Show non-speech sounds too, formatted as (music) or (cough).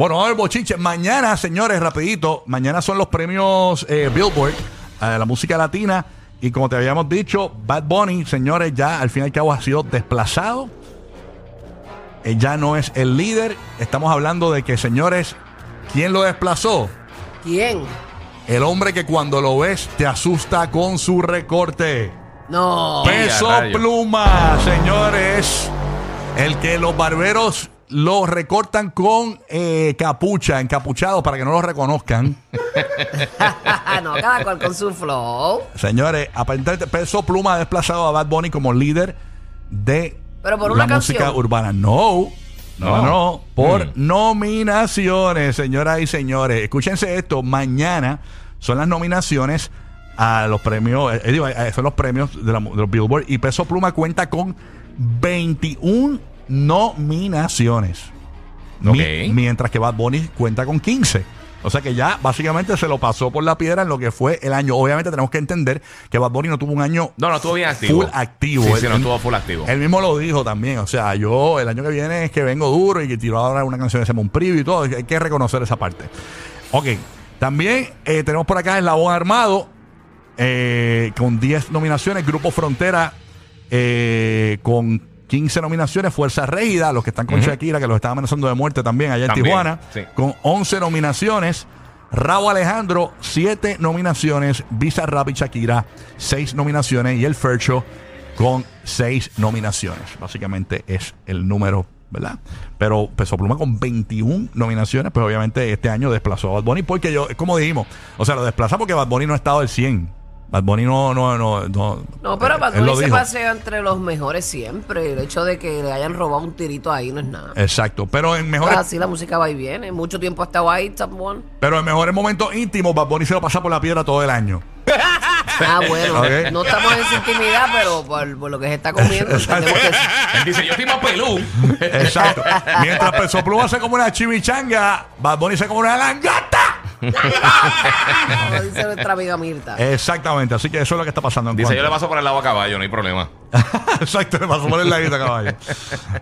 Bueno, vamos al bochinche. Mañana, señores, rapidito. Mañana son los premios eh, Billboard a la música latina. Y como te habíamos dicho, Bad Bunny, señores, ya al fin y al cabo ha sido desplazado. Eh, ya no es el líder. Estamos hablando de que, señores, ¿quién lo desplazó? ¿Quién? El hombre que cuando lo ves te asusta con su recorte. No. Peso pluma, señores. El que los barberos lo recortan con eh, capucha, encapuchado para que no lo reconozcan. (laughs) no, cada cual con su flow. Señores, aparentemente Peso Pluma ha desplazado a Bad Bunny como líder de Pero por la música canción. urbana. No. No, no, No. por Mm. nominaciones, señoras y señores. Escúchense esto, mañana son las nominaciones a los premios, eh, digo, eh, son los premios de, la- de los Billboard y Peso Pluma cuenta con 21 nominaciones. Mientras que Bad Bunny cuenta con 15. O sea que ya básicamente se lo pasó por la piedra en lo que fue el año. Obviamente tenemos que entender que Bad Bunny no tuvo un año No, no, estuvo bien activo. full activo. Sí, Él- sí, no estuvo full activo. Él mismo lo dijo también. O sea, yo el año que viene es que vengo duro y que tiro ahora una canción de Simon Preview y todo. Hay que reconocer esa parte. Ok. También eh, tenemos por acá el Labón Armado eh, con 10 nominaciones. Grupo Frontera eh, con 15 nominaciones. Fuerza Régida, los que están con. Shakira, que los están amenazando de muerte también allá en Tijuana, sí. con 11 nominaciones. Rabo Alejandro, 7 nominaciones. Visa Rap y Shakira, 6 nominaciones. Y el Fercho con 6 nominaciones. Básicamente es el número, ¿verdad? Pero Peso Pluma con 21 nominaciones, pues obviamente este año desplazó a Bad Bunny porque yo, como dijimos, o sea, lo desplaza porque Bad Bunny no ha estado al 100. Bad Bunny no, no, no, no. No, pero Bad Bunny se dijo. pasea entre los mejores siempre. El hecho de que le hayan robado un tirito ahí no es nada. Exacto, pero en mejores, Así la música va y viene. Mucho tiempo ha estado ahí, top one. pero en mejores momentos íntimos, Bad Bunny se lo pasa por la piedra todo el año. Ah, bueno. No estamos en esa intimidad, pero por, por lo que se está comiendo, entendemos que sí. (laughs) Él dice, yo estoy más pelú. Exacto. Mientras Peso Pluma se come una chimichanga, Bad Bunny se come una langata. (laughs) Como dice nuestra amiga Mirta. Exactamente, así que eso es lo que está pasando en Dice, yo le paso por el lado a caballo, no hay problema. (laughs) Exacto, le pasó por el ladito caballo.